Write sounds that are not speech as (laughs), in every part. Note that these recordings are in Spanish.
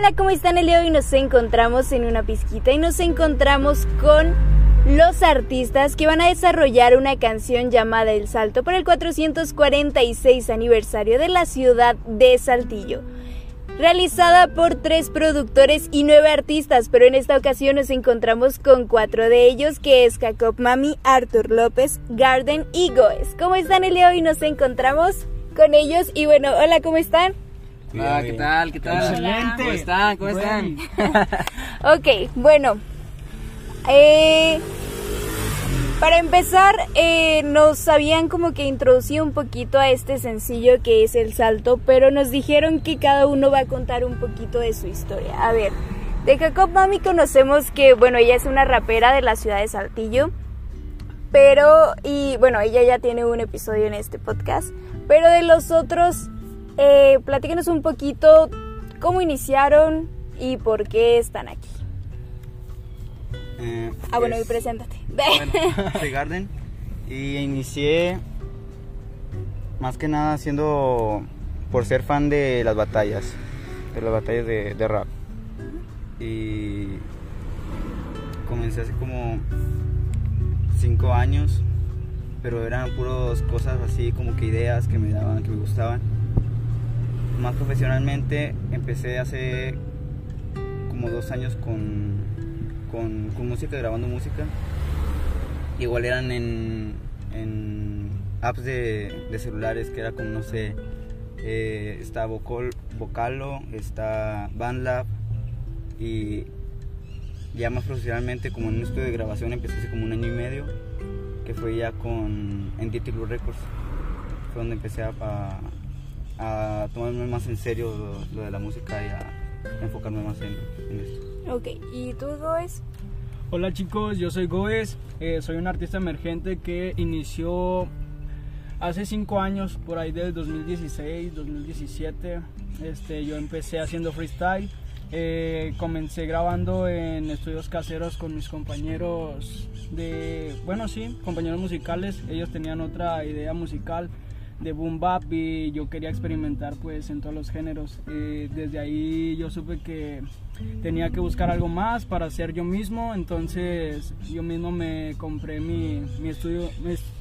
Hola, ¿cómo están el día de hoy? Nos encontramos en una pizquita y nos encontramos con los artistas que van a desarrollar una canción llamada El Salto para el 446 aniversario de la ciudad de Saltillo. Realizada por tres productores y nueve artistas, pero en esta ocasión nos encontramos con cuatro de ellos, que es Jacob Mami, Arthur López, Garden y Goes. ¿Cómo están el día de hoy? Nos encontramos con ellos y bueno, hola, ¿cómo están? Hola, ¿qué tal? ¿Qué tal? Excelente. ¿Cómo están? ¿Cómo están? (laughs) Ok, bueno. eh, para empezar, eh, nos habían como que introducido un poquito a este sencillo que es El Salto, pero nos dijeron que cada uno va a contar un poquito de su historia. A ver, de Jacob Mami conocemos que, bueno, ella es una rapera de la ciudad de Saltillo, pero, y bueno, ella ya tiene un episodio en este podcast, pero de los otros, eh, platíquenos un poquito cómo iniciaron y por qué están aquí. Eh, Ah, bueno, y pues, preséntate. Bueno, (laughs) soy Garden y inicié más que nada haciendo por ser fan de las batallas, de las batallas de, de rap. Y comencé hace como cinco años, pero eran puras cosas así como que ideas que me daban, que me gustaban. Más profesionalmente empecé hace como dos años con, con, con música, grabando música. Igual eran en, apps de, celulares que era como, no sé, eh, está Vocal, Vocalo, está BandLab y ya más profesionalmente como en un estudio de grabación empecé hace como un año y medio que fue ya con NDT Blue Records fue donde empecé a, a tomarme más en serio lo, lo de la música y a enfocarme más en, en esto. ok, ¿y tú, Goes? Hola chicos, yo soy Goes, eh, soy un artista emergente que inició hace 5 años, por ahí del 2016, 2017. Este, yo empecé haciendo freestyle, eh, comencé grabando en estudios caseros con mis compañeros de, bueno sí, compañeros musicales, ellos tenían otra idea musical de boom bap y yo quería experimentar pues en todos los géneros. Eh, desde ahí yo supe que tenía que buscar algo más para hacer yo mismo, entonces yo mismo me compré mi, mi estudio,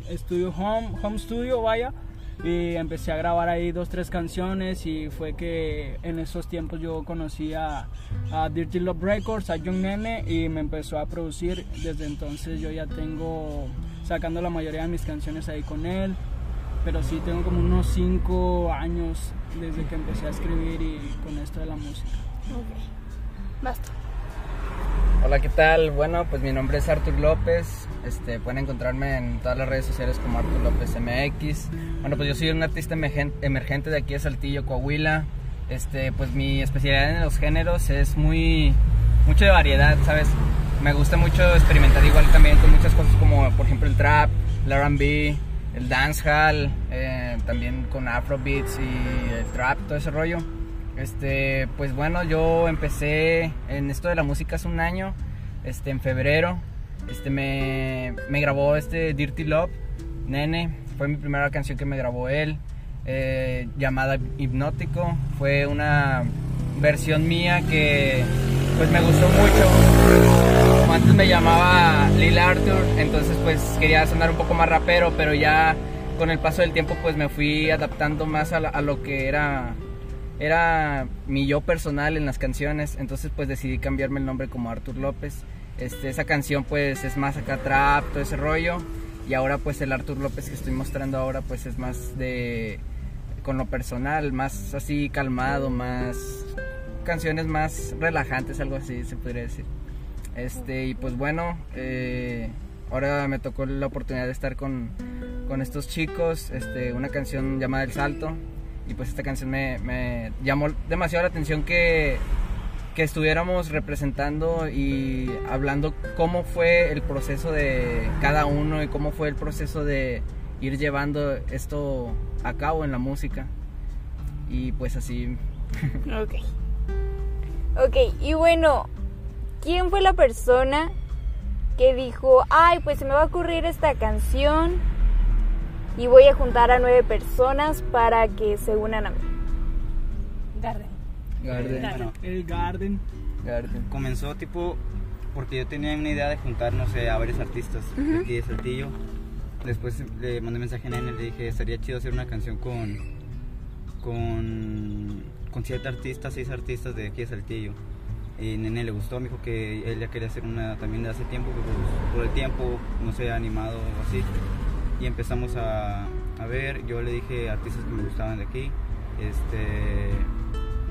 estudio home, home studio, vaya, y empecé a grabar ahí dos, tres canciones y fue que en esos tiempos yo conocí a, a Dirty Love Records, a Young Nene y me empezó a producir, desde entonces yo ya tengo sacando la mayoría de mis canciones ahí con él, pero sí tengo como unos 5 años desde que empecé a escribir y con esto de la música. Ok, basta. Hola, ¿qué tal? Bueno, pues mi nombre es Artur López. Este, pueden encontrarme en todas las redes sociales como Artur López MX. Bueno, pues yo soy un artista emergen- emergente de aquí de Saltillo, Coahuila. Este, pues mi especialidad en los géneros es muy mucho de variedad, ¿sabes? Me gusta mucho experimentar igual también con muchas cosas como por ejemplo el trap, el R&B, el dancehall, eh, también con afrobeats y el trap, todo ese rollo. Este, pues bueno, yo empecé en esto de la música hace un año, este, en febrero. Este, me, me grabó este Dirty Love, Nene, fue mi primera canción que me grabó él, eh, llamada Hipnótico. Fue una versión mía que pues me gustó mucho. Antes me llamaba Lil Arthur, entonces pues quería sonar un poco más rapero, pero ya con el paso del tiempo pues me fui adaptando más a, lo que era era mi yo personal en las canciones, entonces pues decidí cambiarme el nombre como Artur López. Este, esa canción pues es más acá trap, todo ese rollo, y ahora pues el Artur López que estoy mostrando ahora pues es más de con lo personal, más así calmado, más canciones más relajantes, algo así se podría decir. Este, y pues bueno, eh, ahora me tocó la oportunidad de estar con, con estos chicos, este, una canción llamada El Salto, y pues esta canción me, llamó demasiado la atención que, que estuviéramos representando y hablando cómo fue el proceso de cada uno y cómo fue el proceso de ir llevando esto a cabo en la música. Y pues así (laughs) Ok. Ok, y bueno, ¿quién fue la persona que dijo, ay, pues se me va a ocurrir esta canción y voy a juntar a nueve personas para que se unan a mí? Garden. Garden. Bueno, El Garden. Garden. comenzó tipo porque yo tenía una idea de juntar, no sé, a varios artistas de aquí de Saltillo. Después le mandé mensaje a Nene, le dije, estaría chido hacer una canción con con con siete artistas, seis artistas de aquí de Saltillo. Y Nene le gustó, me dijo que él ya quería hacer una también de hace tiempo, pero pues, por el tiempo no se ha animado o así. Y empezamos a, a ver, yo le dije artistas que me gustaban de aquí, este,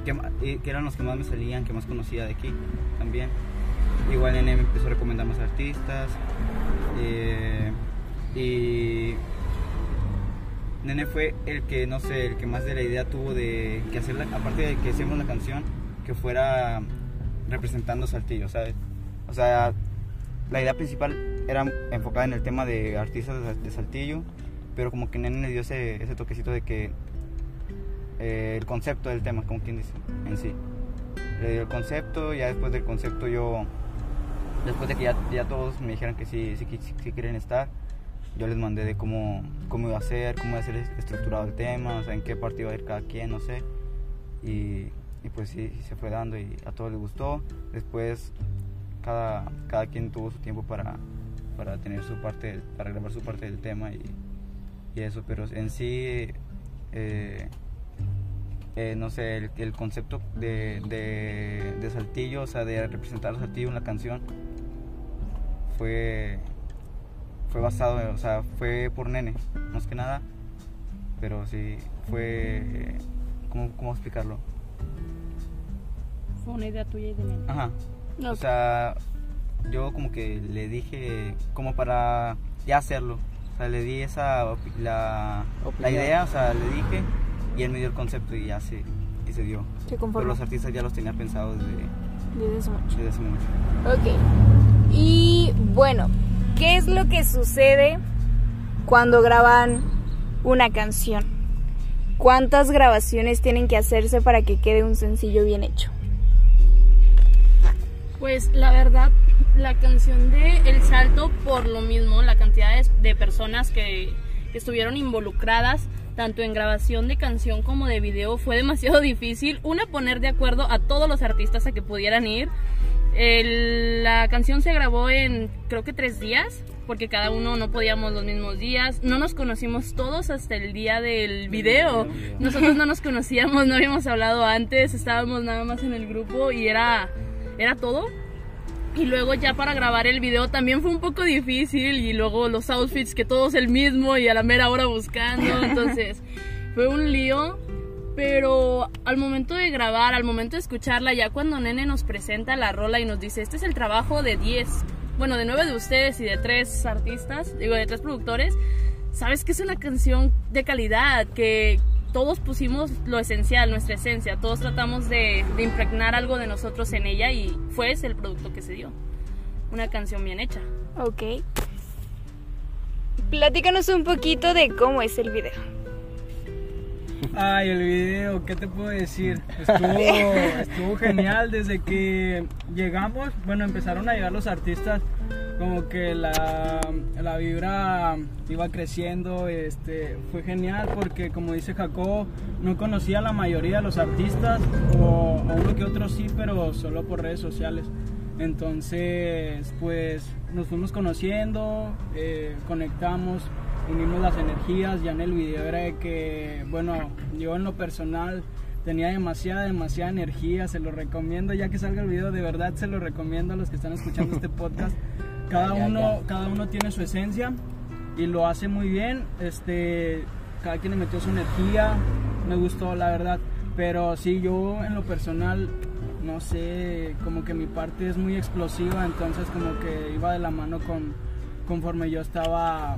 que, eran los que más me salían, que más conocía de aquí también. Igual Nene me empezó a recomendar más artistas. eh, y Nene fue el que, no sé, el que más de la idea tuvo de que hacerla, aparte de que hacíamos la canción, que fuera representando Saltillo, ¿sabes? O sea, la idea principal era enfocada en el tema de artistas de, Saltillo, pero como que Nene le dio ese, toquecito de que eh, el concepto del tema, como quien dice, en sí. Le dio el concepto, ya después del concepto yo, después de que ya, todos me dijeran que sí, sí quieren estar, yo les mandé de cómo, cómo iba a ser, cómo iba a ser estructurado el tema, o sea, en qué parte iba a ir cada quien, no sé. Y, y pues sí, se fue dando y a todos les gustó. Después cada, cada quien tuvo su tiempo para, para tener su parte, para grabar su parte del tema y, y eso, pero en sí, eh, eh, no sé, el, el concepto de, de, de Saltillo, o sea, de representar a Saltillo en la canción, fue, fue basado, o sea, fue por Nene, más que nada, pero sí, fue, ¿cómo, cómo explicarlo? Fue una idea tuya y de nene. Ajá. O sea, yo como que le dije como para ya hacerlo. O sea, le di esa la, la idea, o sea, le dije y él me dio el concepto y ya se, y se dio. Se Pero los artistas ya los tenía pensados desde, desde desde hace mucho. Ok. Y bueno, ¿qué es lo que sucede cuando graban una canción? ¿Cuántas grabaciones tienen que hacerse para que quede un sencillo bien hecho? Pues la verdad, la canción de El Salto, por lo mismo, la cantidad de, personas que, que estuvieron involucradas, tanto en grabación de canción como de video, fue demasiado (laughs) difícil. Una, poner de acuerdo a todos los artistas a que pudieran ir. La canción se grabó en creo que tres días, porque cada uno no podíamos los mismos días. No nos conocimos todos hasta el día del video. Nosotros no nos conocíamos, no habíamos hablado antes, estábamos nada más en el grupo y era, era todo. Y luego ya para grabar el video también fue un poco difícil y luego los outfits que todos el mismo y a la mera hora buscando, (laughs) entonces fue un lío. Pero al momento de grabar, al momento de escucharla, ya cuando Nene nos presenta la rola y nos dice, este es el trabajo de 10, bueno, de 9 de ustedes y de 3 artistas, digo, de 3 productores, sabes que es una canción de calidad, que todos pusimos lo esencial, nuestra esencia, todos tratamos de, de impregnar algo de nosotros en ella y fue ese el producto que se dio. Una canción bien hecha. Ok. Platícanos un poquito de cómo es el video. Ay, el video, ¿qué te puedo decir? Estuvo, (laughs) estuvo genial desde que llegamos. Bueno, empezaron a llegar los artistas, como que la, la vibra iba creciendo. Este, fue genial porque, como dice Jacob, no conocía a la mayoría de los artistas, o a uno que otro sí, pero solo por redes sociales. Entonces, pues nos fuimos conociendo, eh, conectamos, unimos las energías. Ya en el video era de que, bueno, yo en lo personal tenía demasiada, demasiada energía. Se lo recomiendo, ya que salga el video, de verdad se lo recomiendo a los que están escuchando este (laughs) podcast. Cada Ya, uno, ya. cada uno tiene su esencia y lo hace muy bien. Este, cada quien le metió su energía, me gustó la verdad. Pero sí, yo en lo personal, no sé, como que mi parte es muy explosiva, entonces como que iba de la mano con conforme yo estaba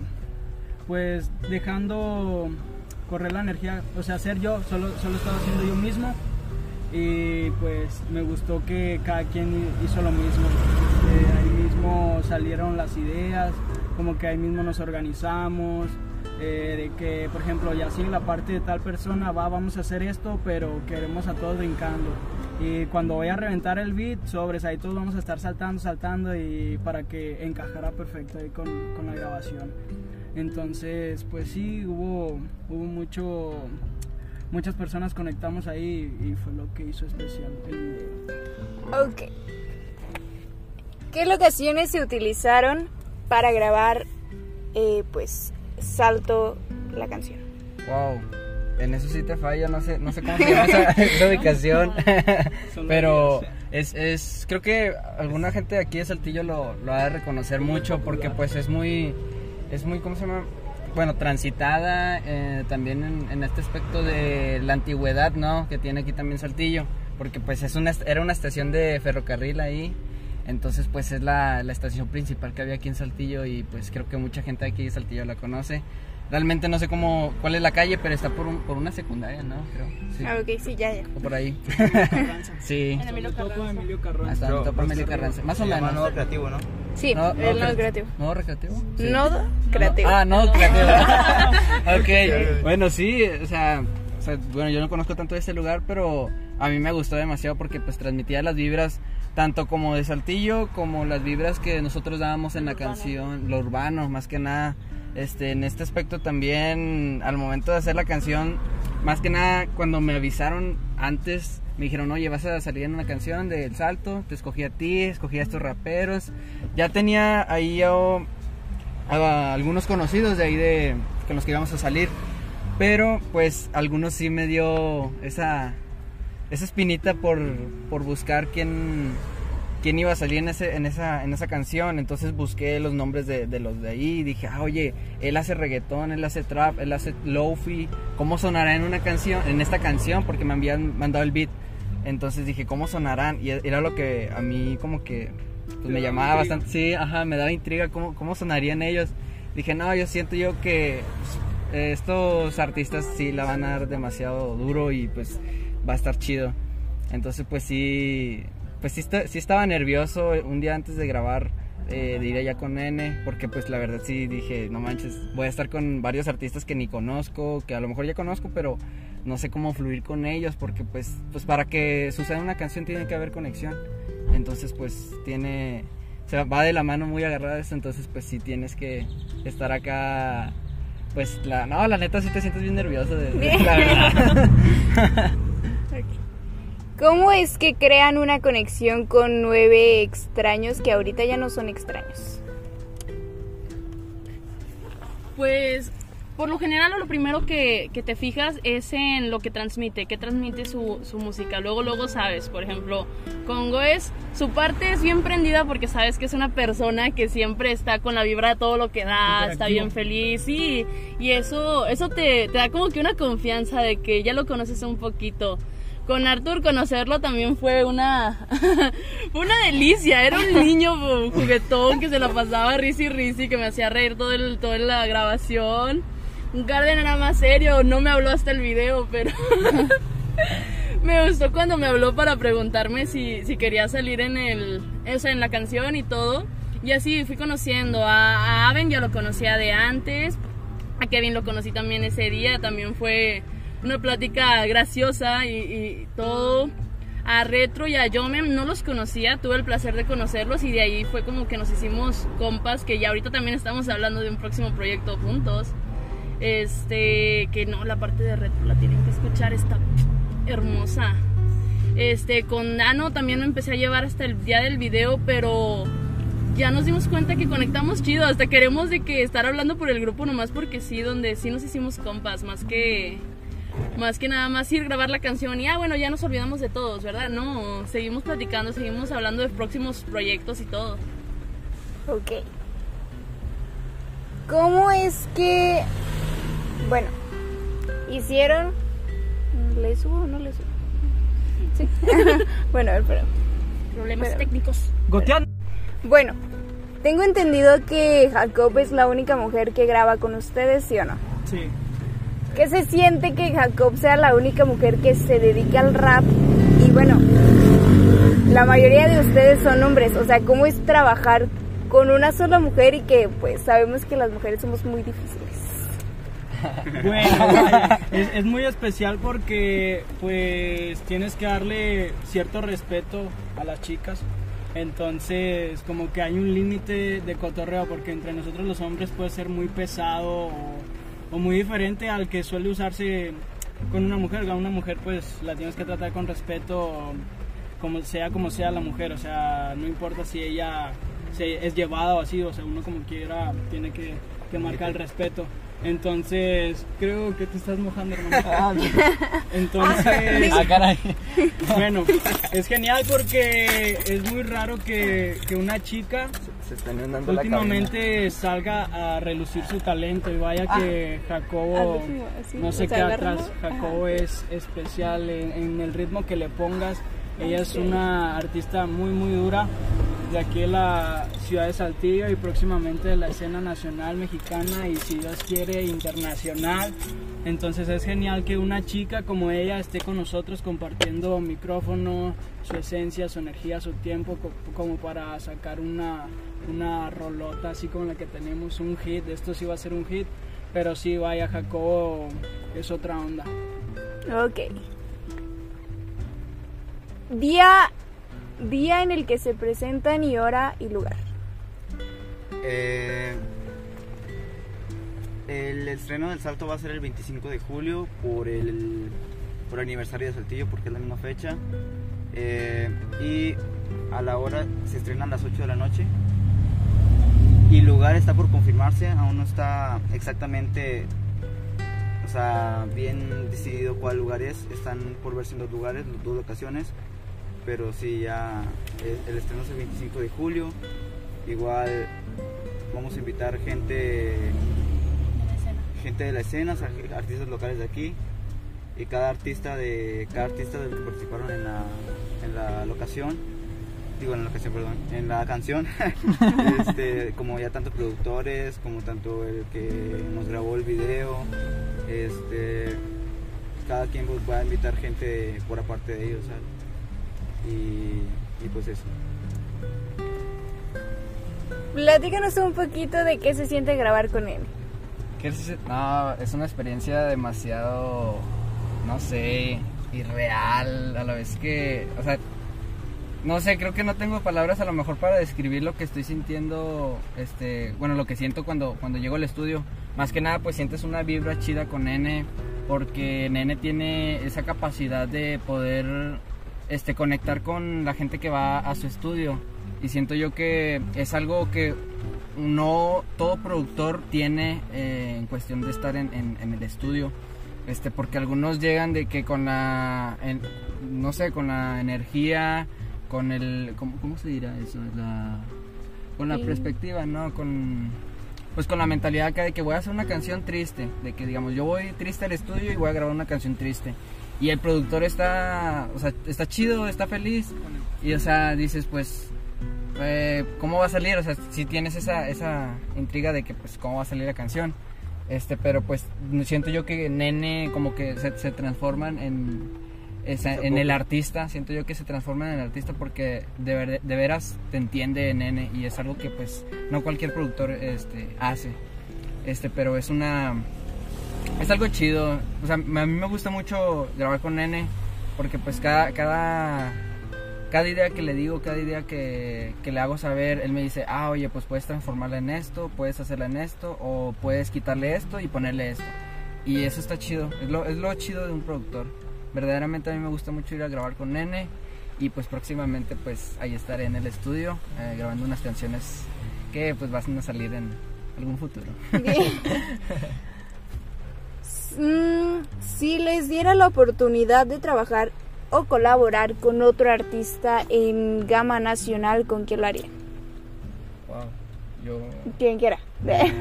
pues dejando correr la energía, o sea, ser yo, solo, solo estaba haciendo yo mismo y pues me gustó que cada quien hizo lo mismo. Eh, salieron las ideas, como que ahí mismo nos organizamos, eh, de que por ejemplo ya sigue la parte de tal persona, va, vamos a hacer esto, pero queremos a todos brincando. Y cuando voy a reventar el beat, sobres, ahí todos vamos a estar saltando, saltando y para que encajara perfecto ahí con, con la grabación. Entonces, pues sí, hubo, hubo mucho, muchas personas conectamos ahí y fue lo que hizo especial el video. Ok. ¿Qué locaciones se utilizaron para grabar, eh, pues, Salto la canción? Wow. En eso sí te falla, no sé, no sé cómo se llama esa, (laughs) esa ubicación. (laughs) Pero es, es, creo que alguna gente de aquí de Saltillo lo, lo ha de reconocer mucho porque pues es muy, es muy, ¿cómo se llama? Bueno, transitada eh, también en, en este aspecto de la antigüedad, ¿no? Que tiene aquí también Saltillo. Porque pues es una, era una estación de ferrocarril ahí. Entonces pues es la, la estación principal que había aquí en Saltillo y pues creo que mucha gente aquí de Saltillo la conoce. Realmente no sé cómo, cuál es la calle, pero está por, un- por una secundaria, ¿no? Creo. Sí. Ah, ok, sí, ya, ya. O por ahí. (laughs) sí. En Emilio Carranza. Emilio Carranza. Hasta Pero, topo Emilio Carranza. Más o menos. Nuevo creativo, ¿no? Sí, No, el nodo cre- creativo. ¿Nodo recreativo? Sí. Nodo (laughs) creativo. Ah, no, creativo. ok, bueno, sí, o sea, o sea, bueno, yo no conozco tanto de ese lugar, pero a mí me gustó demasiado porque pues transmitía las vibras tanto como de Saltillo como las vibras que nosotros dábamos en la canción, lo urbano, más que nada. Este, en este aspecto también, al momento de hacer la canción, más que nada, cuando me avisaron antes, me dijeron, oye, vas a salir en una canción del Salto, te escogí a ti, escogí a estos raperos. Ya tenía ahí yo a algunos conocidos de ahí de con los que íbamos a salir. Pero pues algunos sí me dio esa, esa espinita por, por buscar quién, quién iba a salir en, ese, en, esa, en esa canción. Entonces busqué los nombres de, de los de ahí y dije, ah, oye, él hace reggaetón, él hace trap, él hace lofi. ¿Cómo sonará en una canción, en esta canción? Porque me habían mandado el beat. Entonces dije, ¿cómo sonarán? Y era lo que a mí como que pues, me llamaba intriga. bastante. Sí, ajá, me daba intriga cómo, cómo sonarían ellos. Dije, no, yo siento yo que pues, estos artistas sí la van a dar demasiado duro y pues va a estar chido. Entonces pues sí, pues sí, sí estaba nervioso un día antes de grabar, eh, de ir allá con N, porque pues la verdad sí dije, no manches, voy a estar con varios artistas que ni conozco, que a lo mejor ya conozco, pero no sé cómo fluir con ellos, porque pues, pues para que suceda una canción tiene que haber conexión. Entonces pues tiene, se va de la mano muy agarrada esto, entonces pues sí tienes que estar acá. Pues la, no, la neta sí te sientes bien nervioso de, de- la verdad. (laughs) ¿Cómo es que crean una conexión con nueve extraños que ahorita ya no son extraños? Pues por lo general lo primero que, que te fijas es en lo que transmite, que transmite su, su música. Luego, luego sabes, por ejemplo, con Goes, su parte es bien prendida porque sabes que es una persona que siempre está con la vibra de todo lo que da, está bien feliz, sí, y eso, eso te, te da como que una confianza de que ya lo conoces un poquito. Con Arthur conocerlo también fue una (laughs) una delicia. Era un niño juguetón que se la pasaba risi risi, que me hacía reír todo el, toda la grabación. Garden era más serio, no me habló hasta el video, pero (laughs) me gustó cuando me habló para preguntarme si, si quería salir en el o sea, en la canción y todo. Y así fui conociendo a, a Aven, ya lo conocía de antes. A Kevin lo conocí también ese día, también fue una plática graciosa y, todo. A Retro y a Yomem no los conocía, tuve el placer de conocerlos y de ahí fue como que nos hicimos compas, que ya ahorita también estamos hablando de un próximo proyecto juntos. Este, que no, la parte de Retro la tienen que escuchar, está hermosa. Este, con Nano también me empecé a llevar hasta el día del video, pero ya nos dimos cuenta que conectamos chido, hasta queremos de que estar hablando por el grupo nomás porque sí, donde sí nos hicimos compas, más que más que nada más ir grabar la canción y ah bueno, ya nos olvidamos de todos, ¿verdad? No, seguimos platicando, seguimos hablando de próximos proyectos y todo. Ok. ¿Cómo es que, bueno, hicieron... ¿Le subo o no le subo? Sí. (laughs) bueno, a ver, pero... Problemas Pero- técnicos. Goteando. Bueno, tengo entendido que Jacob es la única mujer que graba con ustedes, ¿sí o no? Sí. ¿Qué se siente que Jacob sea la única mujer que se dedica al rap? Y bueno, la mayoría de ustedes son hombres, o sea, ¿cómo es trabajar con una sola mujer y que pues sabemos que las mujeres somos muy difíciles? (laughs) Bueno, es, muy especial porque pues tienes que darle cierto respeto a las chicas. Entonces, como que hay un límite de cotorreo porque entre nosotros los hombres puede ser muy pesado o muy diferente al que suele usarse con una mujer, con una mujer pues la tienes que tratar con respeto, como sea como sea la mujer, o sea, no importa si ella se, es llevada o así, o sea, uno como quiera tiene que, que marcar el respeto. Entonces, creo que te estás mojando, hermano. (laughs) Entonces, Ah, caray. bueno, es genial porque es muy raro que, que una chica Se está inundando la cabina. últimamente salga a relucir su talento y vaya que Jacobo, no se queda atrás, Jacobo es especial en, en el ritmo que le pongas, ella es una artista muy muy dura de aquí de la ciudad de Saltillo y próximamente de la escena nacional mexicana y si Dios quiere internacional. Entonces es genial que una chica como ella esté con nosotros compartiendo micrófono, su esencia, su energía, su tiempo, co- como para sacar una, una rolota así como la que tenemos, un hit. Esto sí va a ser un hit, pero sí, vaya, Jacobo es otra onda. Ok. Día, día en el que se presentan y hora y lugar. Eh, el estreno del salto va a ser el 25 de julio por el, por aniversario de Saltillo, porque es la misma fecha. Eh, y a la hora se estrena a las 8 de la noche. Y lugar está por confirmarse, aún no está exactamente o sea, bien decidido cuál lugar es. Están por verse en dos lugares, dos locaciones. Pero sí, ya eh, el estreno es el 25 de julio. Igual vamos a invitar gente gente de la escena, artistas locales de aquí y cada artista de cada artista del que participaron en la, en la locación digo en perdón en la canción (laughs) este, como ya tanto productores como tanto el que nos grabó el video este cada quien pues, va a invitar gente por aparte de ellos. Y, y pues eso Platícanos un poquito de qué se siente grabar con él. ¿Qué se- No, es una experiencia demasiado, no sé, irreal, a la vez que, o sea, no sé, creo que no tengo palabras a lo mejor para describir lo que estoy sintiendo, este, bueno, lo que siento cuando, cuando llego al estudio. Más que nada, pues sientes una vibra chida con Nene, porque Nene tiene esa capacidad de poder, este, conectar con la gente que va a su estudio. Y siento yo que es algo que no todo productor tiene eh, en cuestión de estar en, en- en el estudio. Este, porque algunos llegan de que con la, en- no sé, con la energía, con el, ¿cómo, cómo se dirá eso? La, con la Sí. perspectiva, ¿no? Con, pues con la mentalidad acá de que voy a hacer una canción triste, de que digamos, yo voy triste al estudio y voy a grabar una canción triste. Y el productor está, o sea, está chido, está feliz. Y o sea, dices, pues, eh, ¿cómo va a salir? O sea, si tienes esa, esa intriga de que, pues, ¿cómo va a salir la canción? Este, pero pues siento yo que Nene como que se, se transforman en, esa- en el artista, siento yo que se transforman en el artista porque de, ver- de veras te entiende Nene y es algo que pues no cualquier productor este, hace. Este, pero es una es algo chido. O sea, a mí me gusta mucho grabar con Nene porque pues cada cada cada idea que le digo, cada idea que, que le hago saber, él me dice, ah, oye, pues puedes transformarla en esto, puedes hacerla en esto, o puedes quitarle esto y ponerle esto. Y eso está chido, es lo, es lo chido de un productor. Verdaderamente a mí me gusta mucho ir a grabar con Nene y pues próximamente pues ahí estaré en el estudio eh, grabando unas canciones que pues van a salir en algún futuro. (laughs) Mm, si les diera la oportunidad de trabajar o colaborar con otro artista en gama nacional, ¿con quién lo harían? Wow, yo... Quien quiera. Eh,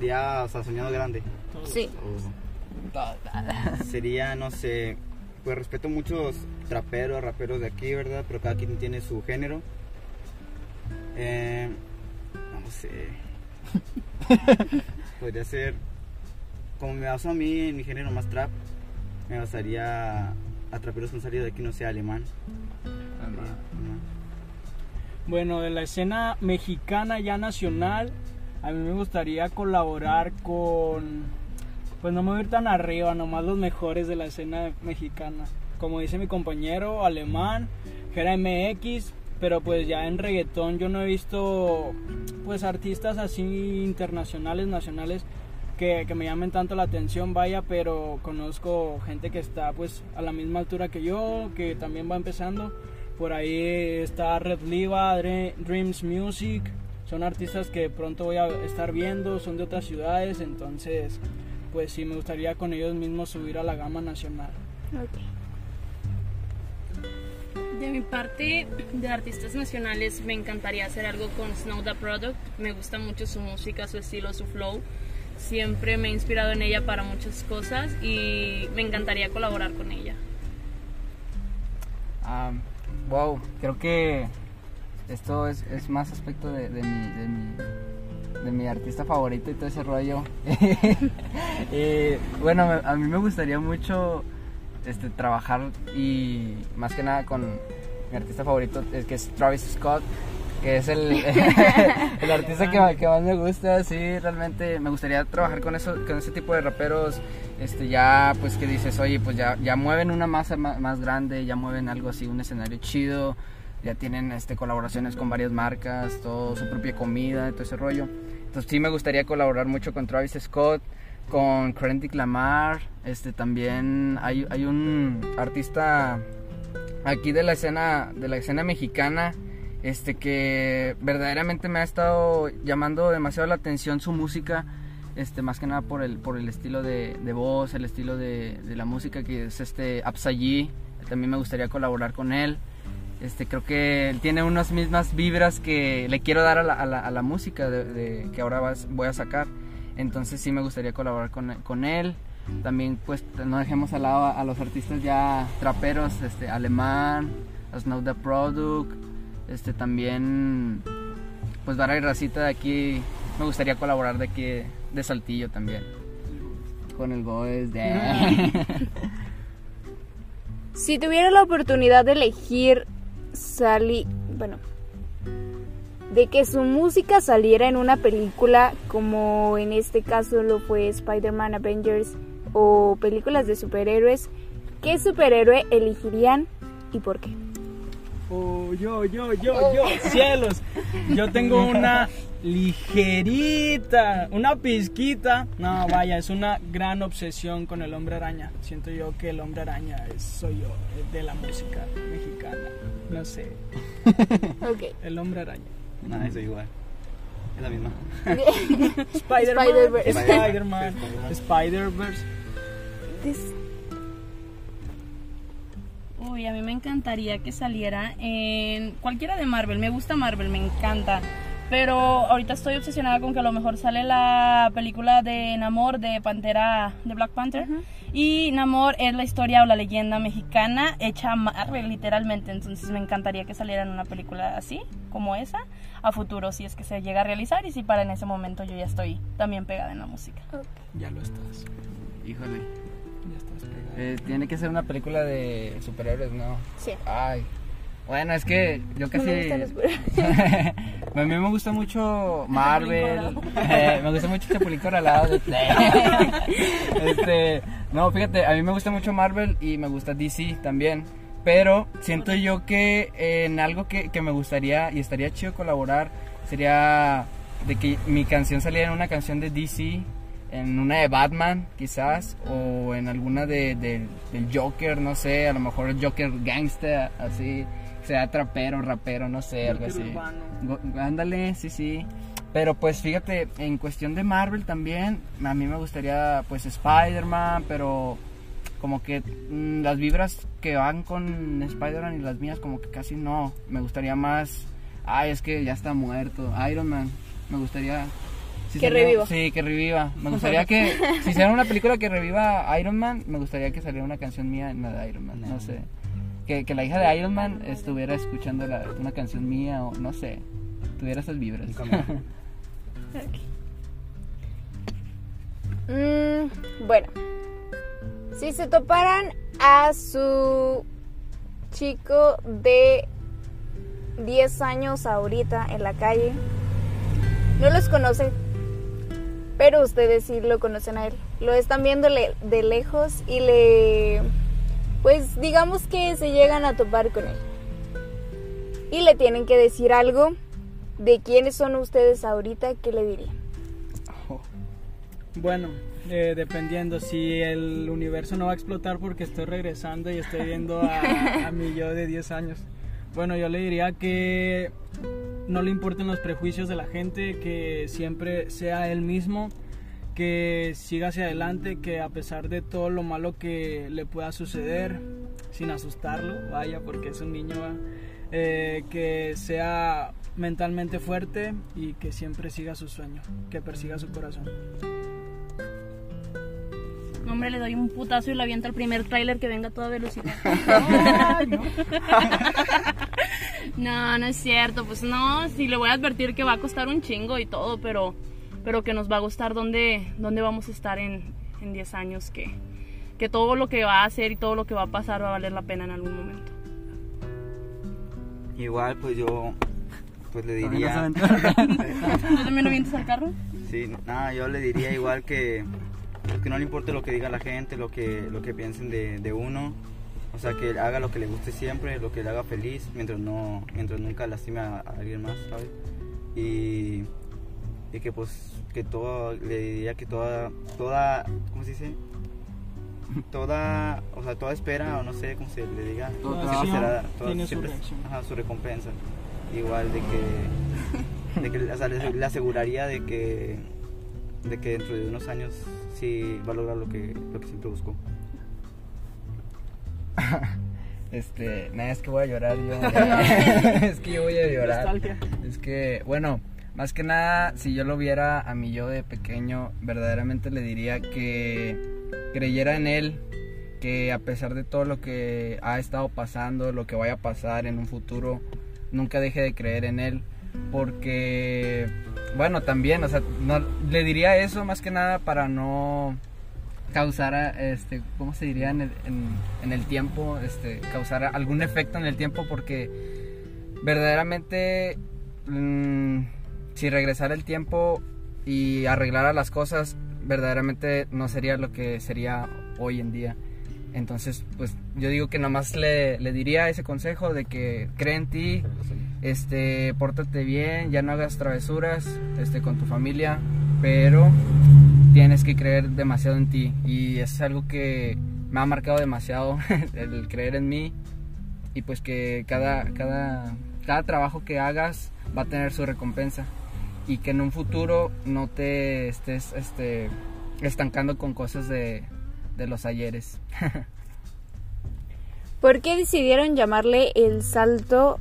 ya, o sea, soñado grande. Sí. Sería, no sé, pues respeto muchos traperos, raperos de aquí, ¿verdad? Pero cada quien tiene su género. Eh, no sé. (laughs) Podría ser, como me baso a mí en mi género más trap, me basaría a traperos que han salido de aquí, no sé, alemán. Alemán. Bueno, de la escena mexicana ya nacional, a mí me gustaría colaborar con, pues no me voy a ir tan arriba, nomás los mejores de la escena mexicana. Como dice mi compañero, alemán, Gera MX, pero pues ya en reggaetón yo no he visto pues artistas así internacionales, nacionales, que, que me llamen tanto la atención, vaya, pero conozco gente que está pues a la misma altura que yo, que también va empezando. Por ahí está Red Liva, Dre- Dreams Music, son artistas que pronto voy a estar viendo, son de otras ciudades, entonces pues sí me gustaría con ellos mismos subir a la gama nacional. Ok. De mi parte, de artistas nacionales, me encantaría hacer algo con Snow the Product. Me gusta mucho su música, su estilo, su flow. Siempre me he inspirado en ella para muchas cosas y me encantaría colaborar con ella. Ah, wow, creo que esto es, más aspecto de, mi, artista favorito y todo ese rollo. (laughs) Bueno, a mí me gustaría mucho este, trabajar y más que nada con mi artista favorito, que es Travis Scott, que es el, (laughs) el artista que, que más me gusta, sí, realmente me gustaría trabajar con eso, con ese tipo de raperos, este, ya pues que dices, oye, pues ya, ya mueven una masa ma- más, grande, ya mueven algo así, un escenario chido, ya tienen este, colaboraciones con varias marcas, todo su propia comida, todo ese rollo. Entonces sí me gustaría colaborar mucho con Travis Scott, con Kendrick Lamar, este también hay, hay un artista aquí de la escena de la escena mexicana este que verdaderamente me ha estado llamando demasiado la atención su música este más que nada por el por el estilo de, voz el estilo de, la música que es este Apsayi también me gustaría colaborar con él. Este creo que tiene unas mismas vibras que le quiero dar a la, a la- música que ahora voy a sacar. Entonces sí me gustaría colaborar con, con él. También pues no dejemos al lado a, los artistas ya traperos este alemán Snow the Product este también pues Vara y Racita de aquí me gustaría colaborar de aquí de Saltillo también con el Goes de (laughs) Si tuviera la oportunidad de elegir salir, bueno, de que su música saliera en una película como en este caso lo fue Spider-Man Avengers o películas de superhéroes, ¿qué superhéroe elegirían y por qué? Oh, yo, yo, yo, yo, cielos. Yo tengo una ligerita, una pizquita. No, vaya, es una gran obsesión con el hombre araña. Siento yo que el hombre araña es, soy yo, es de la música mexicana. No sé, (laughs) Ok. el hombre araña. Nada, eso igual. Es la misma. (laughs) Spider-Man, Spider-Verse. Spider-Man, Spider-Verse. Uy, a mí me encantaría que saliera en cualquiera de Marvel. Me gusta Marvel, me encanta. Pero ahorita estoy obsesionada con que a lo mejor sale la película de Namor de Pantera, de Black Panther. Y Namor es la historia o la leyenda mexicana hecha a Marvel, literalmente. Entonces me encantaría que saliera en una película así, como esa, a futuro, si es que se llega a realizar y si para en ese momento yo ya estoy también pegada en la música. Ya lo estás. híjole. Eh, tiene que ser una película de superhéroes no Sí. ay bueno es que yo No casi me gustan los (laughs) superhéroes. a mí me gusta mucho Marvel, eh, me gusta mucho Chapulín Colorado. (laughs) este, no, fíjate, a mí me gusta mucho Marvel y me gusta DC también. Pero siento yo que en algo que, que me gustaría y estaría chido colaborar sería de que mi canción saliera en una canción de DC, en una de Batman quizás, o en alguna de, de- del Joker, no sé, a lo mejor el Joker gangster, así, sea trapero, rapero, no sé, algo así. urbano. Ándale, sí, sí. Pero pues fíjate, en cuestión de Marvel también, a mí me gustaría pues Spider-Man, pero como que mm, las vibras que van con Spider-Man y las mías como que casi no. Me gustaría más, ay, es que ya está muerto, Iron Man. Me gustaría... si Que saliera- reviva. Sí, que reviva. Me gustaría que, si hiciera una película que reviva Iron Man, me gustaría que saliera una canción mía en la de Iron Man, no sé. Que, que la hija de Iron Man estuviera escuchando la- una canción mía o no sé, tuviera esas vibras. (laughs) Mm, bueno, si se toparan a su chico de 10 años ahorita en la calle, no los conoce, pero ustedes sí lo conocen a él. Lo están viendo le- de lejos y le, pues digamos que se llegan a topar con él. Y le tienen que decir algo de quiénes son ustedes ahorita, ¿qué le dirían? Bueno, eh, dependiendo, si el universo no va a explotar porque estoy regresando y estoy viendo a, a mi yo de 10 años. Bueno, yo le diría que no le importen los prejuicios de la gente, que siempre sea él mismo, que siga hacia adelante, que a pesar de todo lo malo que le pueda suceder, sin asustarlo, vaya, porque es un niño, ¿va? Eh, que sea mentalmente fuerte y que siempre siga su sueño, que persiga su corazón. Hombre, le doy un putazo y le avienta el primer tráiler que venga a toda velocidad. (laughs) no, no (laughs) es cierto. Pues no, sí le voy a advertir que va a costar un chingo y todo, pero, pero que nos va a gustar dónde, dónde vamos a estar en, en 10 años, que, que todo lo que va a hacer y todo lo que va a pasar va a valer la pena en algún momento. Igual, pues yo pues le diría... (laughs) ¿Tú también lo vienes al carro? Sí, nada, yo le diría igual que, pues, que no le importe lo que diga la gente, lo que, lo que piensen de, de uno. O sea, que haga lo que le guste siempre, lo que le haga feliz, mientras no mientras nunca lastime a, a alguien más, ¿sabes? Y, y que pues que todo, le diría que toda, toda, ¿cómo se dice? Toda, o sea, toda espera, o no sé cómo se le diga, Toda siempre será, toda- tiene su siempre- ajá, su recompensa. Igual de que, de que o sea, le, le aseguraría de que, de que dentro de unos años sí va a lograr lo que, lo que siempre buscó. (laughs) Este, nada, es que voy a llorar yo. (laughs) (laughs) es que yo voy a llorar. Nostalgia. Es que, bueno, más que nada, si yo lo viera a mi yo de pequeño, verdaderamente le diría que creyera en él, que a pesar de todo lo que ha estado pasando, lo que vaya a pasar en un futuro, nunca deje de creer en él, porque, bueno, también, o sea, no, le diría eso más que nada para no causar, este, ¿cómo se diría en el, en, el tiempo? Este, causar algún efecto en el tiempo, porque verdaderamente mm, si regresara el tiempo y arreglara las cosas, verdaderamente no sería lo que sería hoy en día. Entonces, pues yo digo que nomás le, le diría ese consejo de que cree en ti, este, pórtate bien, ya no hagas travesuras este, con tu familia, pero tienes que creer demasiado en ti y es algo que me ha marcado demasiado (laughs) el creer en mí y pues que cada, cada, cada trabajo que hagas va a tener su recompensa y que en un futuro no te estés este, estancando con cosas de, de los ayeres. (laughs) ¿Por qué decidieron llamarle el salto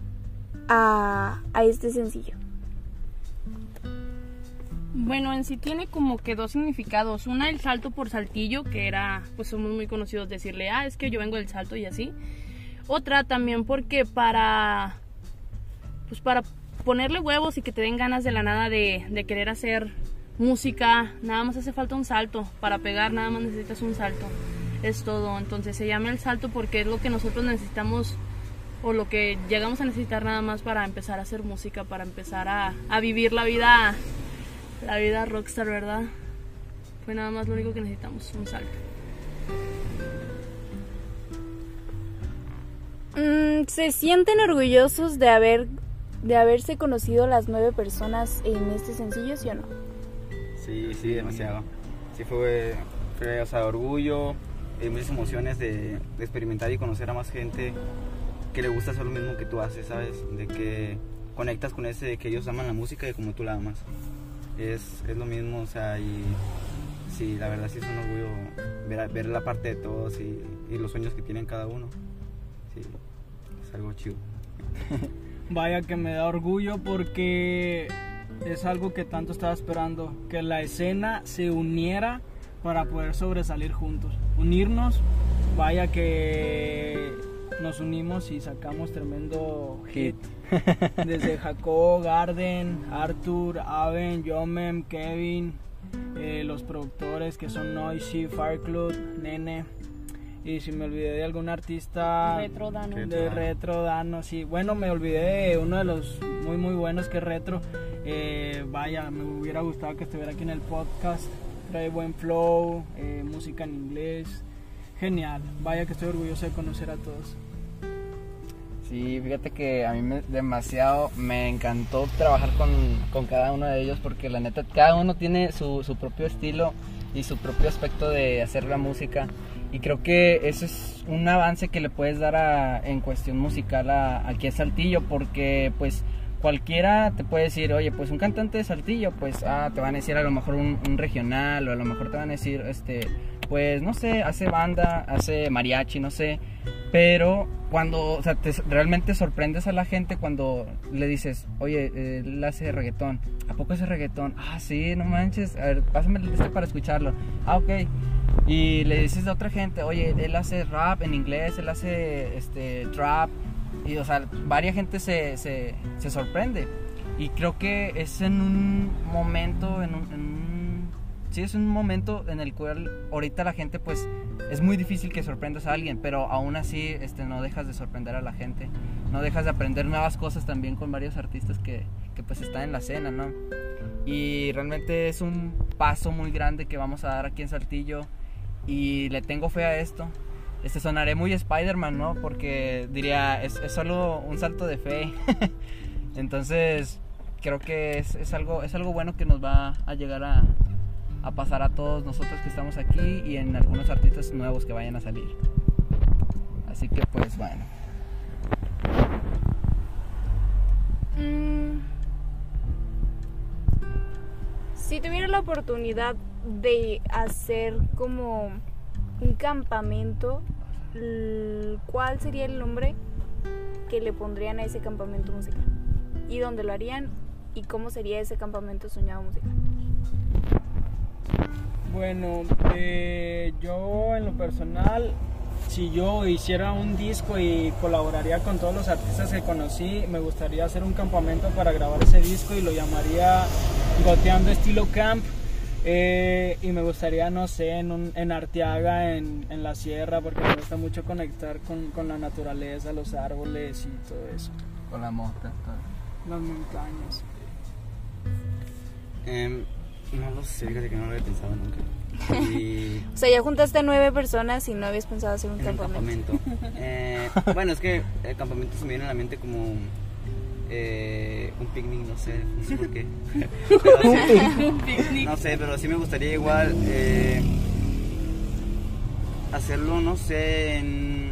a, a este sencillo? Bueno, en sí tiene como que dos significados. Una, el salto por saltillo, que era, pues somos muy conocidos decirle, ah, es que yo vengo del salto y así. Otra también porque para, pues para ponerle huevos y que te den ganas de la nada de, de querer hacer música, nada más hace falta un salto. Para pegar nada más necesitas un salto. Es todo. Entonces se llama el salto porque es lo que nosotros necesitamos o lo que llegamos a necesitar nada más para empezar a hacer música, para empezar a, a vivir la vida la vida rockstar, ¿verdad? Fue nada más lo único que necesitamos, un salto. Mm, ¿Se sienten orgullosos de haber de haberse conocido las nueve personas en este sencillo, sí o no? Sí, sí, demasiado. Sí fue, fue o sea, orgullo y muchas emociones de, de experimentar y conocer a más gente que le gusta hacer lo mismo que tú haces, ¿sabes? De que conectas con ese de que ellos aman la música y como tú la amas. Es, es lo mismo, o sea, y sí, la verdad sí es un orgullo ver, ver la parte de todos y, y los sueños que tienen cada uno. Sí, es algo chido. (laughs) Vaya que me da orgullo porque es algo que tanto estaba esperando, que la escena se uniera para poder sobresalir juntos. Unirnos, vaya que nos unimos y sacamos tremendo hit. (laughs) Desde Jacob, Garden, Arthur, Aven, Yomem, Kevin, eh, los productores que son Noisy, Fire Club, Nene. Y si me olvidé de algún artista Retro Dano. de Retro Dano, sí. Bueno, me olvidé de uno de los muy muy buenos que es Retro. Eh, vaya, me hubiera gustado que estuviera aquí en el podcast. Trae buen flow, eh, música en inglés. Genial. Vaya que estoy orgulloso de conocer a todos. Sí, fíjate que a mí me, demasiado me encantó trabajar con, con cada uno de ellos porque la neta cada uno tiene su, su propio estilo y su propio aspecto de hacer la música. Y creo que eso es un avance que le puedes dar en cuestión musical a, aquí a Saltillo, porque pues cualquiera te puede decir, oye, pues un cantante de Saltillo, pues ah, te van a decir a lo mejor un, un, regional, o a lo mejor te van a decir, este, pues no sé, hace banda, hace mariachi, no sé. Pero cuando, realmente sorprendes a la gente cuando le dices, oye, él hace reggaetón. ¿A poco hace reggaetón? Ah, sí, no manches. A ver, pásame este para escucharlo. Ah, ok. Y le dices a otra gente, oye, él hace rap en inglés, él hace este, trap. Y, o sea, varias gente se, se, se sorprende. Y creo que es en un momento, en un, en un, sí, es un momento en el cual ahorita la gente, pues, es muy difícil que sorprendas a alguien, pero aún así, este, no dejas de sorprender a la gente. No dejas de aprender nuevas cosas también con varios artistas que, que pues, están en la escena, ¿no? Y realmente es un paso muy grande que vamos a dar aquí en Saltillo y le tengo fe a esto. Este sonaré muy Spider-Man, ¿no? Porque diría, es, es, solo un salto de fe. (laughs) Entonces, creo que es, es, algo, es algo bueno que nos va a llegar a, a pasar a todos nosotros que estamos aquí y en algunos artistas nuevos que vayan a salir. Así que, pues bueno. Mm. Si tuviera la oportunidad de hacer como un campamento, ¿cuál sería el nombre que le pondrían a ese campamento musical? ¿Y dónde lo harían? ¿Y cómo sería ese campamento soñado musical? Bueno, eh, yo en lo personal, si yo hiciera un disco y colaboraría con todos los artistas que conocí, me gustaría hacer un campamento para grabar ese disco y lo llamaría Goteando Estilo Camp. Eh, y me gustaría, no sé, en, un, en Arteaga, en, en, la sierra, porque me gusta mucho conectar con, con, la naturaleza, los árboles y todo eso. Con la mota, las montañas. Eh, no lo sé, fíjate que no lo había pensado nunca. Y (laughs) o sea, ya juntaste nueve personas y no habías pensado hacer un en campamento. Un campamento. eh, (laughs) bueno, es que el campamento se me viene a la mente como eh, un picnic, no sé, no sé por qué. (laughs) sí, no sé, pero sí me gustaría igual eh, hacerlo, no sé, en,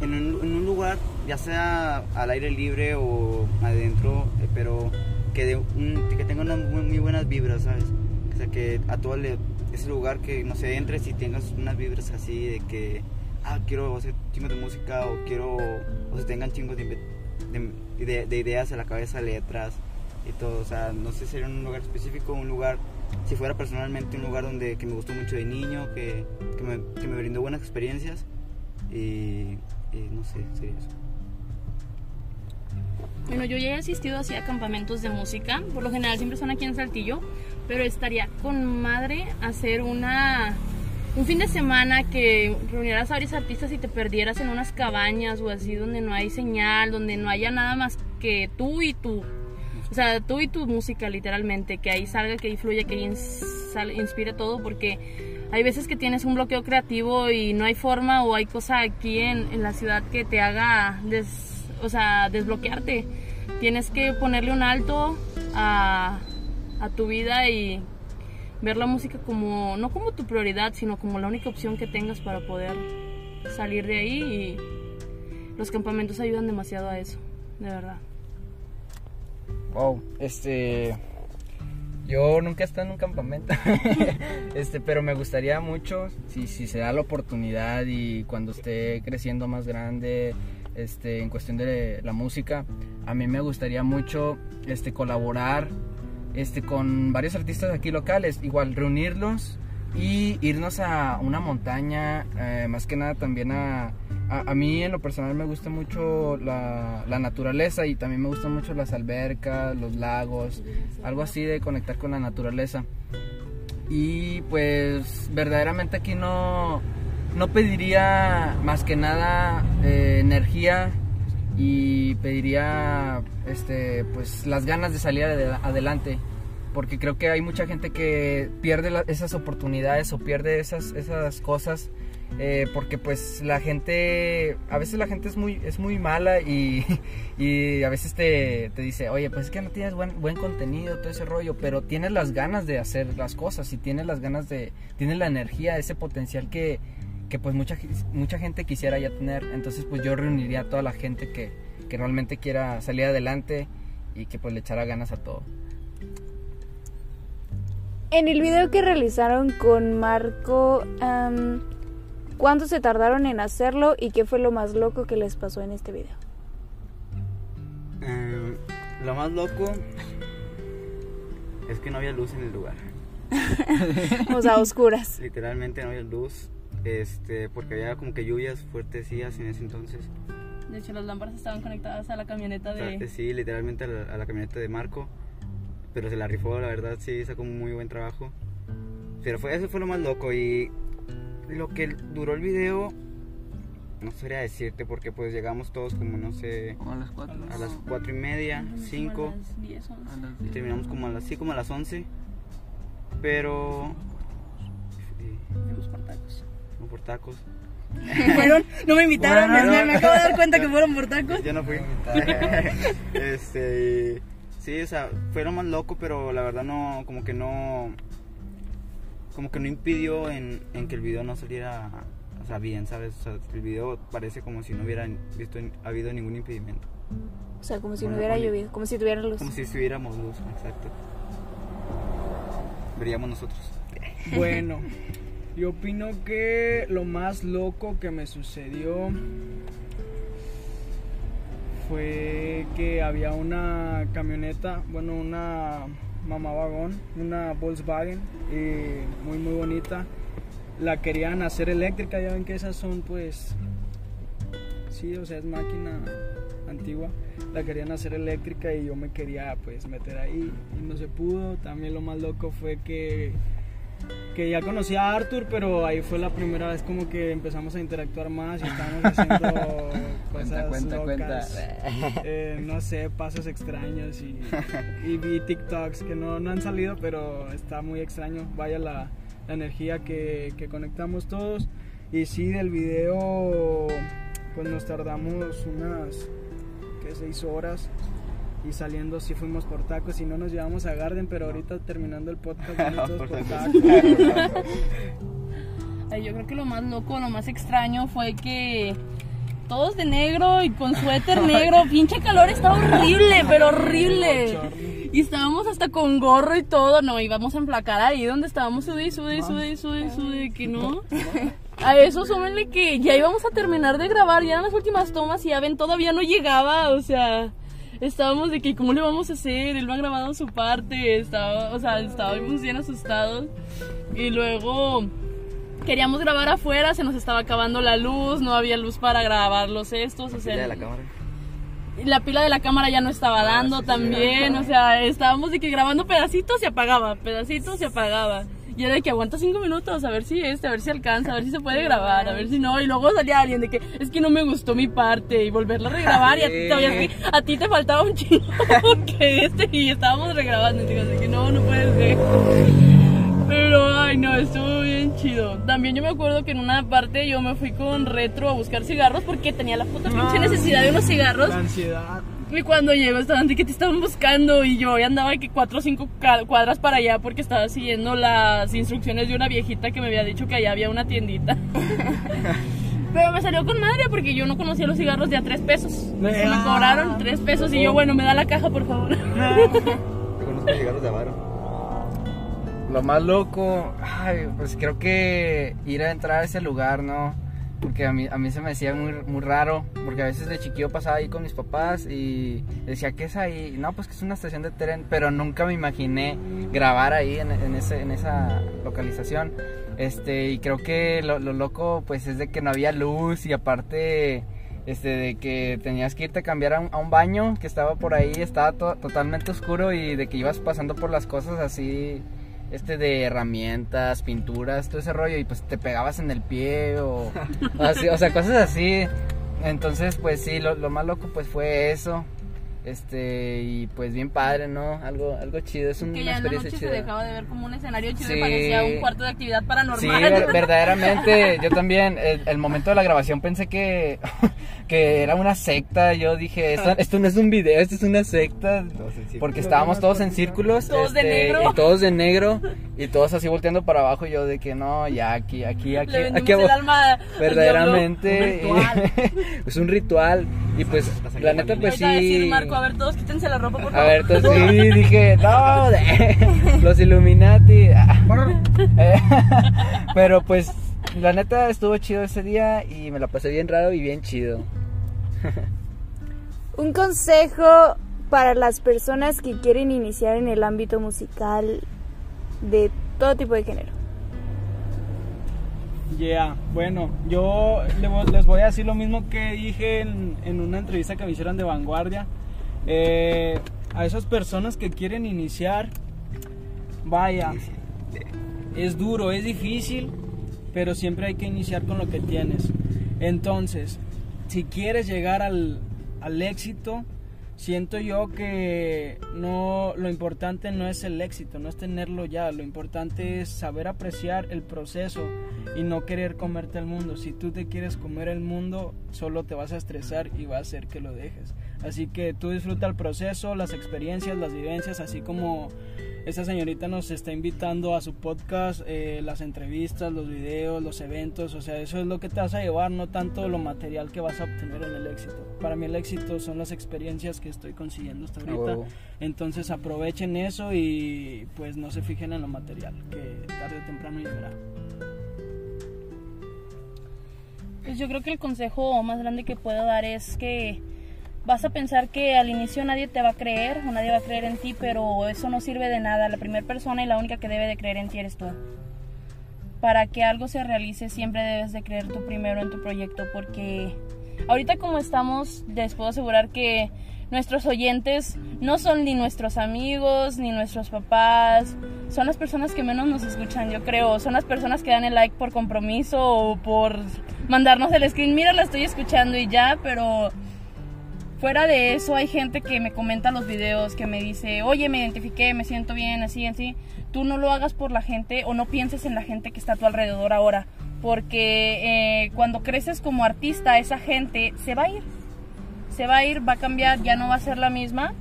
en, un, en, un, lugar, ya sea al aire libre o adentro, eh, pero que, de que tenga unas muy, buenas vibras, ¿sabes? O sea, que a todo ese lugar que, no sé, entres y tengas unas vibras así de que, ah, quiero hacer chingos de música o quiero, o se tengan chingos de de, de, de, ideas en la cabeza, letras y todo. O sea, no sé si sería un lugar específico, un lugar, si fuera personalmente un lugar donde que me gustó mucho de niño, que, que, me, que brindó buenas experiencias y, y, no sé, sería eso. Bueno, yo ya he asistido así a campamentos de música, por lo general siempre son aquí en Saltillo, pero estaría con madre hacer una un fin de semana que reunieras a varios artistas y te perdieras en unas cabañas o así donde no hay señal, donde no haya nada más que tú y tú. O sea, tú y tu música literalmente, que ahí salga, que ahí fluya, que ahí inspire todo, porque hay veces que tienes un bloqueo creativo y no hay forma o hay cosa aquí en, en la ciudad que te haga des, o sea, desbloquearte. Tienes que ponerle un alto a, a tu vida y ver la música como, no como tu prioridad, sino como la única opción que tengas para poder salir de ahí y los campamentos ayudan demasiado a eso, de verdad. Wow, este yo nunca he estado en un campamento, (laughs) este, pero me gustaría mucho si, si se da la oportunidad y cuando esté creciendo más grande, este, en cuestión de la música, a mí me gustaría mucho este, colaborar este, con varios artistas aquí locales, igual reunirlos y irnos a una montaña, eh, más que nada también a, a, a, mí en lo personal me gusta mucho la, la, naturaleza y también me gustan mucho las albercas, los lagos, algo así de conectar con la naturaleza. Y pues verdaderamente aquí no, no pediría más que nada eh, energía y pediría este pues las ganas de salir adelante porque creo que hay mucha gente que pierde esas oportunidades o pierde esas, esas cosas eh, porque pues la gente, a veces la gente es muy, es muy mala y, (laughs) y a veces te, te dice, oye, pues es que no tienes buen, buen contenido, todo ese rollo, pero tienes las ganas de hacer las cosas y tienes las ganas de, tienes la energía, ese potencial que, que pues mucha, mucha gente quisiera ya tener. Entonces pues yo reuniría a toda la gente que, que realmente quiera salir adelante y que pues le echara ganas a todo. En el video que realizaron con Marco, am, ¿cuánto se tardaron en hacerlo y qué fue lo más loco que les pasó en este video? Eh, lo más loco es que no había luz en el lugar. (laughs) O sea, oscuras. Literalmente no había luz. Este, porque había como que lluvias fuertecillas en ese entonces. De hecho, las lámparas estaban conectadas a la camioneta O sea, de... sí, literalmente a la, a la camioneta de Marco. Pero se la rifó, la verdad, sí, sacó un muy buen trabajo. Pero fue, eso fue lo más loco. Y lo que duró el video, no sabría decirte, porque pues llegamos todos como, no sé, Como a las cuatro. a las cuatro y media, cinco. Como a las 10, 11. A las Y diez. terminamos como a las, sí, como a las 11. Pero. Sí, Fuimos por tacos. Como por tacos. (laughs) Fueron, no me invitaron, Bueno, me, no. me acabo de dar cuenta que fueron por tacos. Yo no fui. (laughs) este. Sí, o sea, fue lo más loco, pero la verdad no. Como que no. Como que no impidió en, en que el video no saliera. O sea, bien, ¿sabes? O sea, el video parece como si no hubiera visto, habido ningún impedimento. O sea, como si no hubiera llovido, como si tuviera luz. Como si estuviéramos luz, exacto. Veríamos nosotros. Bueno, yo opino que lo más loco que me sucedió fue que había una camioneta, bueno, una mamá vagón, una Volkswagen, muy muy bonita. La querían hacer eléctrica, ya ven que esas son pues, sí, o sea, es máquina antigua. La querían hacer eléctrica y yo me quería pues meter ahí y no se pudo. También lo más loco fue que que ya conocía a Arthur, pero ahí fue la primera vez como que empezamos a interactuar más y estábamos haciendo (laughs) cosas Cuenta, cuenta, locas. cuenta. Eh, no sé, pasos extraños y, y vi TikToks que no, no han salido, pero está muy extraño. Vaya la, la energía que, que conectamos todos. Y sí, del video, pues nos tardamos unas. Seis horas. Y saliendo sí fuimos por tacos y no nos llevamos a Garden, pero ahorita terminando el podcast (laughs) vamos todos por tacos. (laughs) Ay, yo creo que lo más loco, lo más extraño fue que todos de negro y con suéter (laughs) negro, pinche calor estaba horrible, pero horrible. Y estábamos hasta con gorro y todo, no, íbamos a emplacar ahí donde estábamos sube y sube y sube, que no. A eso súmenle que ya íbamos a terminar de grabar, ya eran las últimas tomas y ya ven, todavía no llegaba, o sea, estábamos de que cómo le vamos a hacer, él no ha grabado su parte, estaba, o sea, estábamos bien asustados. Y luego queríamos grabar afuera, se nos estaba acabando la luz, no había luz para grabar los estos, o sea, de la cámara. la pila de la cámara ya no estaba dando también, o sea, estábamos de que grabando pedacitos se apagaba, pedacitos se apagaba. Y era de que aguanta cinco minutos, a ver si este, a ver si alcanza, a ver si se puede grabar, a ver si no. Y luego salía alguien de que es que no me gustó mi parte y volverla a regrabar. Y a ti, todavía, a ti te faltaba un chingo (laughs) que este y estábamos regrabando. Y digo, de que no, no puede ser. Pero, ay, no, estuvo bien chido. También yo me acuerdo que en una parte yo me fui con retro a buscar cigarros porque tenía la puta pinche necesidad de unos cigarros. La ansiedad. Y cuando llego estaban de que te estaban buscando y yo andaba de que cuatro o cinco cuadras para allá porque estaba siguiendo las instrucciones de una viejita que me había dicho que allá había una tiendita. (laughs) Pero me salió con madre porque yo no conocía los cigarros de a tres pesos. Me Ah. cobraron tres pesos y yo, bueno, me da la caja, por favor. Yo (laughs) conozco cigarros de avaro. Lo más loco, ay, pues creo que ir a entrar a ese lugar, ¿no? Porque a mí, a mí se me hacía muy, muy raro, porque a veces de chiquillo pasaba ahí con mis papás y decía, ¿qué es ahí? No, pues que es una estación de tren, pero nunca me imaginé grabar ahí en, en ese, en esa localización. Este, y creo que lo, lo loco, pues es de que no había luz y aparte, este, de que tenías que irte a cambiar a un, baño que estaba por ahí, estaba to- totalmente oscuro y de que ibas pasando por las cosas así este de herramientas, pinturas, todo ese rollo y pues te pegabas en el pie o, o (laughs) así, o sea, cosas así. Entonces, pues sí, lo, lo más loco pues fue eso. Este, y pues bien padre, ¿no? Algo, algo chido, es un- Que una ya en la experiencia noche se dejaba de ver como un escenario chido Sí. y parecía un cuarto de actividad Sí, paranormal. ver- verdaderamente, yo también, el, el momento de la grabación pensé que, (laughs) que era una secta, yo dije, esto, esto no es un video, esto es una secta, porque estábamos todos en círculos, este, Todos de negro. y todos de negro, y todos así volteando para abajo, y yo de que no, ya aquí, aquí, aquí, Le aquí, el alma verdaderamente, diablo. Un ritual. (laughs) es un ritual, y pues, La neta, pues sí, A ver, todos quítense la ropa, por a favor. ver, entonces sí, dije, (laughs) no, de- (laughs) los Illuminati. (laughs) Pero pues, la neta estuvo chido ese día y me la pasé bien raro y bien chido. Un consejo para las personas que quieren iniciar en el ámbito musical de todo tipo de género. Yeah, bueno, yo les voy a decir lo mismo que dije en, en una entrevista que me hicieron de Vanguardia. Eh, a esas personas que quieren iniciar, vaya, es duro, es difícil, pero siempre hay que iniciar con lo que tienes. Entonces, si quieres llegar al, al éxito, siento yo que no lo importante no es el éxito, no es tenerlo ya, lo importante es saber apreciar el proceso y no querer comerte el mundo. Si tú te quieres comer el mundo, solo te vas a estresar y va a hacer que lo dejes. Así que tú disfruta el proceso, las experiencias, las vivencias, así como esta señorita nos está invitando a su podcast, eh, las entrevistas, los videos, los eventos, o sea, eso es lo que te vas a llevar, no tanto lo material que vas a obtener en el éxito. Para mí el éxito son las experiencias que estoy consiguiendo hasta ahorita. huevo. Entonces aprovechen eso y pues no se fijen en lo material, que tarde o temprano llegará. Pues yo creo que el consejo más grande que puedo dar es que vas a pensar que al inicio nadie te va a creer o nadie va a creer en ti, pero eso no sirve de nada. La primera persona y la única que debe de creer en ti eres tú. Para que algo se realice siempre debes de creer tú primero en tu proyecto porque ahorita como estamos les puedo asegurar que nuestros oyentes no son ni nuestros amigos ni nuestros papás, son las personas que menos nos escuchan, yo creo, son las personas que dan el like por compromiso o por mandarnos el screen, mira, la estoy escuchando y ya, pero fuera de eso hay gente que me comenta los videos, que me dice, oye, me identifiqué, me siento bien, así, así. Tú no lo hagas por la gente o no pienses en la gente que está a tu alrededor ahora, porque eh, cuando creces como artista, esa gente se va a ir, se va a ir, va a cambiar, ya no va a ser la misma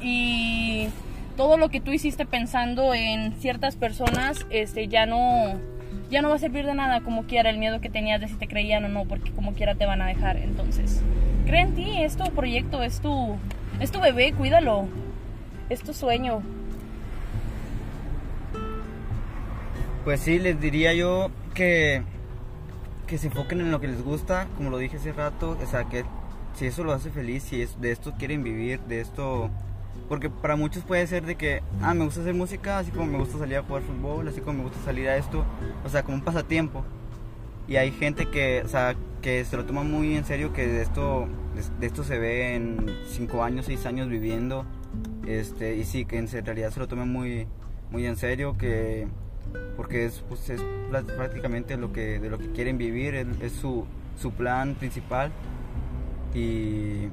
y todo lo que tú hiciste pensando en ciertas personas, este, ya no, ya no va a servir de nada como quiera el miedo que tenías de si te creían o no, porque como quiera te van a dejar. Entonces, cree en ti, es tu proyecto, es tu, es tu bebé, cuídalo, es tu sueño. Pues sí, les diría yo que, que se enfoquen en lo que les gusta, como lo dije hace rato, o sea, que si eso lo hace feliz, si es, de esto quieren vivir, de esto... Porque para muchos puede ser de que, ah, me gusta hacer música, así como me gusta salir a jugar fútbol, así como me gusta salir a esto, o sea, como un pasatiempo. Y hay gente que, o sea, que se lo toma muy en serio, que de esto, de, esto se ve en 5 años, 6 años viviendo, este, y sí, que en realidad se lo toman muy, muy en serio, que porque es, pues, es prácticamente lo que, de lo que quieren vivir, es, es su, su plan principal. Y,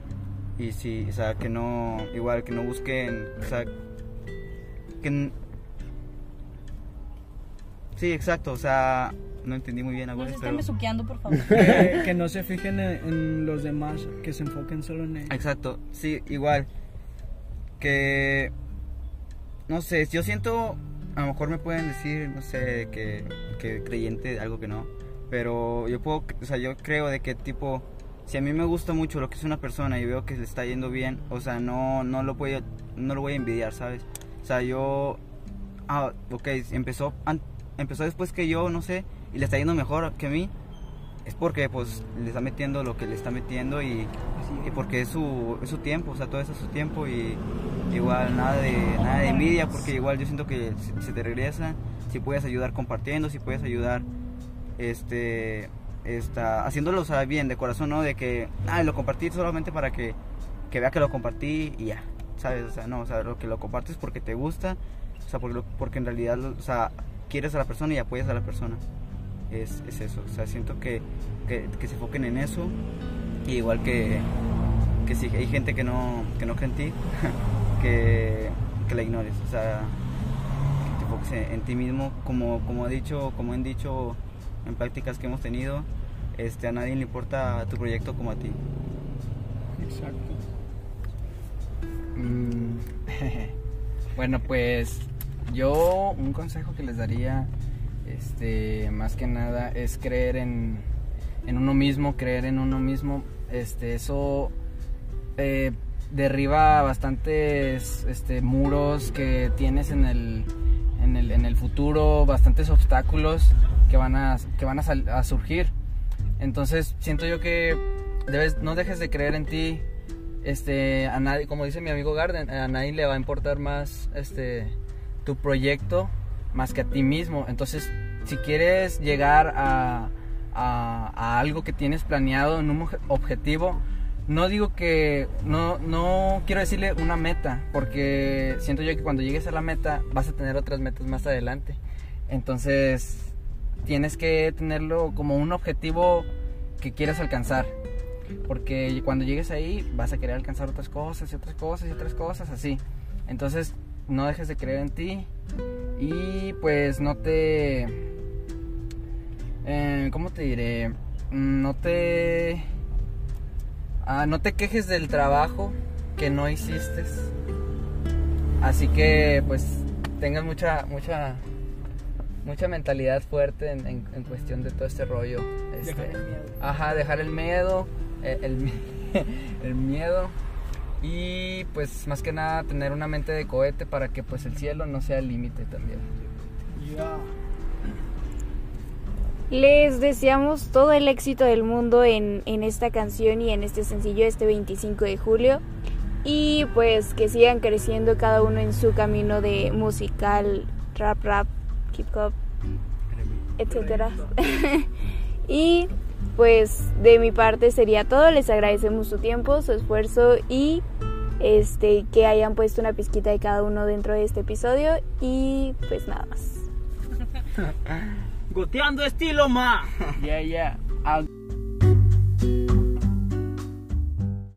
y sí, o sea, que no, igual que no busquen, o sea, que... Sí, exacto, o sea, no entendí muy bien No algo, se estén pero... besuqueando, por favor. (laughs) Que, que no se fijen en, en los demás, que se enfoquen solo en ellos. Exacto, sí, igual. Que. No sé, yo siento. A lo mejor me pueden decir, no sé, que, que creyente, algo que no. Pero yo puedo. O sea, yo creo de que, tipo. Si a mí me gusta mucho lo que es una persona y veo que le está yendo bien, o sea, no, no, lo, voy a, no lo voy a envidiar, ¿sabes? O sea, yo. Ah, ok, empezó, an- empezó después que yo, no sé, y le está yendo mejor que a mí. Es porque, pues, le está metiendo lo que le está metiendo y, y porque es su, es su tiempo, o sea, todo eso es su tiempo y igual nada de, nada de envidia porque igual yo siento que se, se te regresa, si puedes ayudar compartiendo, si puedes ayudar este, esta, haciéndolo sea, bien, de corazón, ¿no? De que, ah, lo compartí solamente para que, que vea que lo compartí y ya, ¿sabes? O sea, no, o sea, lo que lo compartes porque te gusta, o sea, porque, lo- porque en realidad, o sea, quieres a la persona y apoyas a la persona. Es, es eso, o sea, siento que, que, se enfoquen en eso y igual que, que si hay gente que no, que no cree en ti, (laughs) que, que la ignores. O sea, que te enfoques en, en ti mismo. Como, como, he dicho, como han dicho en prácticas que hemos tenido, este, a nadie le importa tu proyecto como a ti. Exacto. Mm, (laughs) bueno, pues yo un consejo que les daría, este, más que nada, es creer en, en uno mismo, creer en uno mismo. Este, eso eh, derriba bastantes este, muros que tienes en el, en el, futuro, bastantes obstáculos que van a, que van a, surgir. Entonces siento yo que no dejes de creer en ti. Este, a nadie, como dice mi amigo Garden, a nadie le va a importar más este, tu proyecto más que a ti mismo. Entonces, si quieres llegar a, a- a algo que tienes planeado en un obje- objetivo, no digo que, no, no quiero decirle una meta, porque siento yo que cuando llegues a la meta vas a tener otras metas más adelante. Entonces, tienes que tenerlo como un objetivo que quieras alcanzar. Porque cuando llegues ahí vas a querer alcanzar otras cosas y otras cosas y otras cosas así. Entonces no dejes de creer en ti y pues no te... eh, ¿Cómo te diré? No te... ah, no te quejes del trabajo que no hiciste. Así que pues tengas mucha, mucha, mucha mentalidad fuerte en, en- en cuestión de todo este rollo. este, Dejar el miedo. Ajá, dejar el miedo, eh, el, (laughs) el miedo y pues más que nada tener una mente de cohete para que pues el cielo no sea el límite también. Les deseamos todo el éxito del mundo en, en esta canción y en este sencillo este 25 de julio. Y pues que sigan creciendo cada uno en su camino de musical, rap, rap, hip hop, etcétera. (laughs) y pues de mi parte sería todo. Les agradecemos su tiempo, su esfuerzo y este que hayan puesto una pizquita de cada uno dentro de este episodio. Y pues nada más. (laughs) Goteando estilo ma. (laughs) Yeah, yeah.